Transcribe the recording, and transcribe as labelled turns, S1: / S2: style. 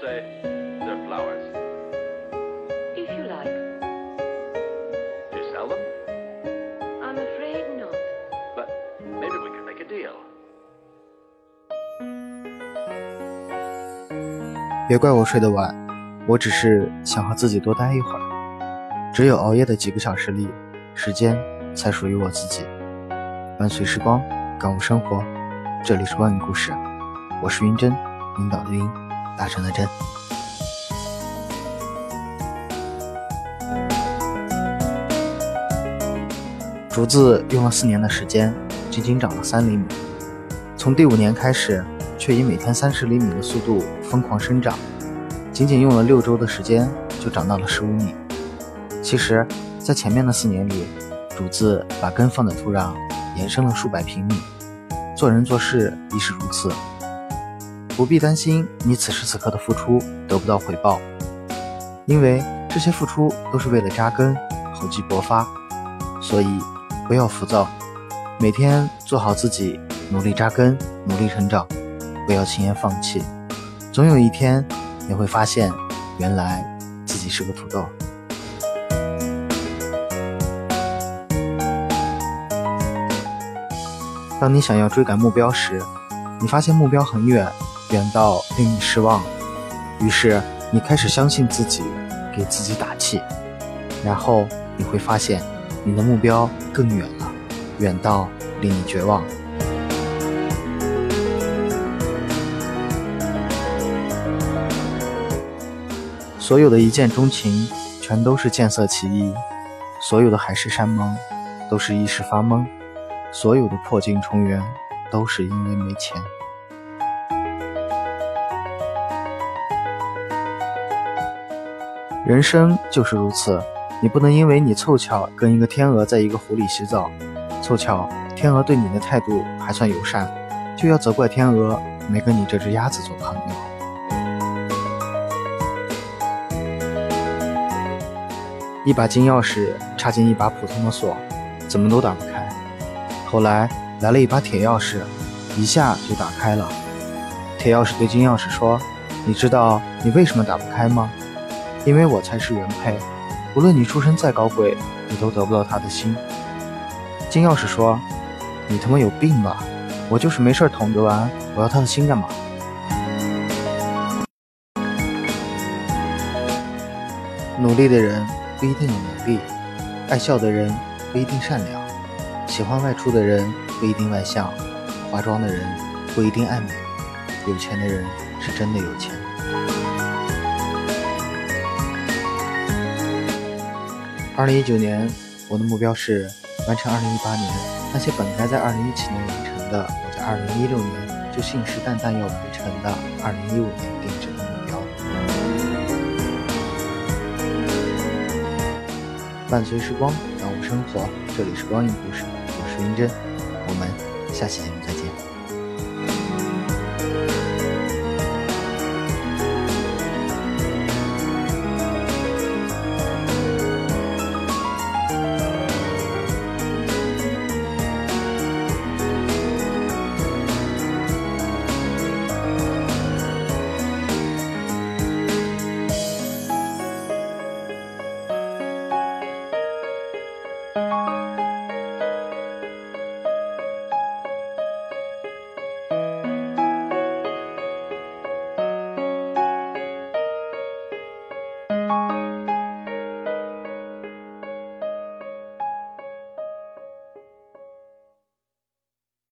S1: say they're flowers.
S2: If you like.
S1: Do you sell them?
S2: I'm afraid not.
S1: But maybe we could make a deal.
S3: 别怪我睡得晚，我只是想和自己多待一会儿。只有熬夜的几个小时里，时间才属于我自己。伴随时光，感悟生活。这里是关于故事，我是云真，引导的云，打成的针。竹子用了四年的时间，仅仅长了三厘米。从第五年开始，却以每天三十厘米的速度疯狂生长，仅仅用了六周的时间就长到了十五米。其实，在前面的四年里，竹子把根放在土壤，延伸了数百平米。做人做事亦是如此，不必担心你此时此刻的付出得不到回报，因为这些付出都是为了扎根，厚积薄发。所以，不要浮躁，每天做好自己，努力扎根，努力成长，不要轻言放弃。总有一天，你会发现，原来自己是个土豆。当你想要追赶目标时，你发现目标很远，远到令你失望。于是你开始相信自己，给自己打气。然后你会发现，你的目标更远了，远到令你绝望。所有的一见钟情，全都是见色起意；所有的海誓山盟，都是一时发懵。所有的破镜重圆，都是因为没钱。人生就是如此，你不能因为你凑巧跟一个天鹅在一个湖里洗澡，凑巧天鹅对你的态度还算友善，就要责怪天鹅没跟你这只鸭子做朋友。一把金钥匙插进一把普通的锁，怎么都打不开。后来来了一把铁钥匙，一下就打开了。铁钥匙对金钥匙说：“你知道你为什么打不开吗？因为我才是原配，无论你出身再高贵，你都得不到他的心。”金钥匙说：“你他妈有病吧？我就是没事捅着玩，我要他的心干嘛？”努力的人不一定有能力，爱笑的人不一定善良。喜欢外出的人不一定外向，化妆的人不一定爱美，有钱的人是真的有钱。二零一九年，我的目标是完成二零一八年那些本该在二零一七年完成的，我在二零一六年就信誓旦旦要完成的二零一五年定制的目标。伴随时光，感悟生活，这里是光影故事。我是云真，我们下期节目再见。